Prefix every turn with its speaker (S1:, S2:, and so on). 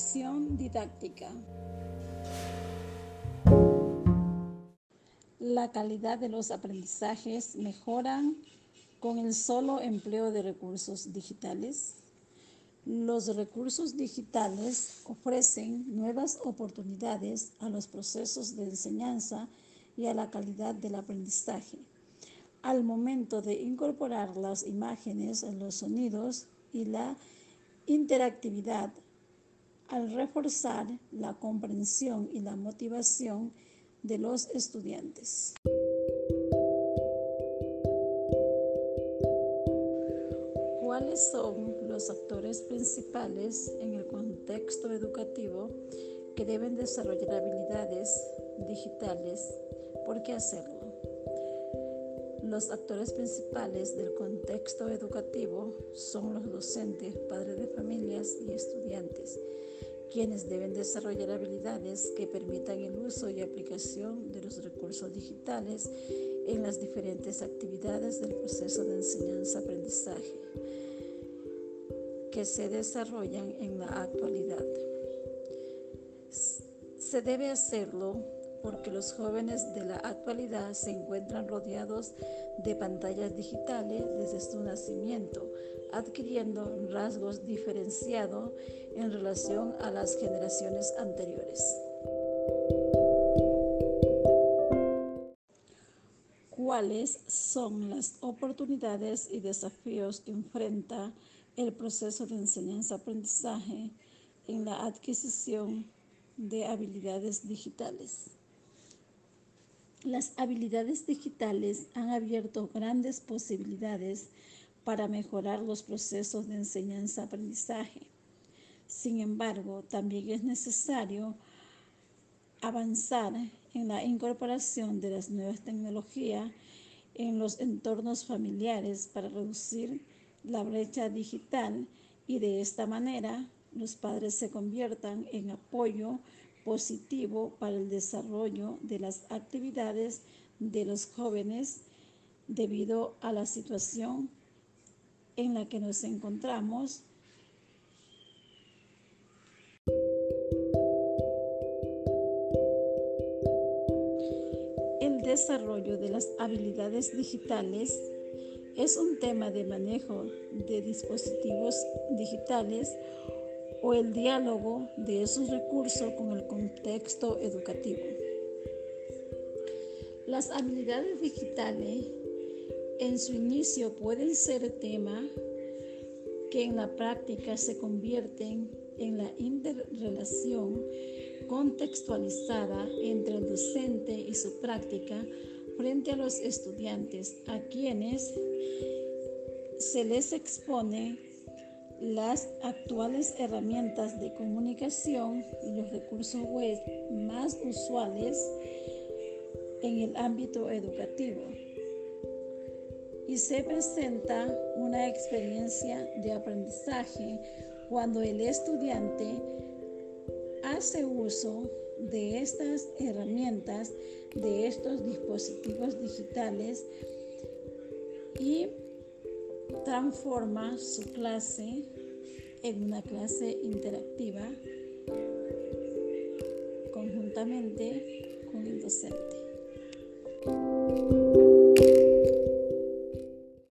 S1: Didáctica. La calidad de los aprendizajes mejoran con el solo empleo de recursos digitales. Los recursos digitales ofrecen nuevas oportunidades a los procesos de enseñanza y a la calidad del aprendizaje. Al momento de incorporar las imágenes, los sonidos y la interactividad, al reforzar la comprensión y la motivación de los estudiantes. ¿Cuáles son los actores principales en el contexto educativo que deben desarrollar habilidades digitales? ¿Por qué hacerlo? Los actores principales del contexto educativo son los docentes, padres de familias y estudiantes, quienes deben desarrollar habilidades que permitan el uso y aplicación de los recursos digitales en las diferentes actividades del proceso de enseñanza-aprendizaje que se desarrollan en la actualidad. Se debe hacerlo porque los jóvenes de la actualidad se encuentran rodeados de pantallas digitales desde su nacimiento, adquiriendo rasgos diferenciados en relación a las generaciones anteriores. ¿Cuáles son las oportunidades y desafíos que enfrenta el proceso de enseñanza-aprendizaje en la adquisición de habilidades digitales? Las habilidades digitales han abierto grandes posibilidades para mejorar los procesos de enseñanza-aprendizaje. Sin embargo, también es necesario avanzar en la incorporación de las nuevas tecnologías en los entornos familiares para reducir la brecha digital y de esta manera los padres se conviertan en apoyo positivo para el desarrollo de las actividades de los jóvenes debido a la situación en la que nos encontramos. El desarrollo de las habilidades digitales es un tema de manejo de dispositivos digitales o el diálogo de esos recursos con el contexto educativo. Las habilidades digitales en su inicio pueden ser tema que en la práctica se convierten en la interrelación contextualizada entre el docente y su práctica frente a los estudiantes a quienes se les expone las actuales herramientas de comunicación y los recursos web más usuales en el ámbito educativo. Y se presenta una experiencia de aprendizaje cuando el estudiante hace uso de estas herramientas, de estos dispositivos digitales y transforma su clase en una clase interactiva conjuntamente con el docente.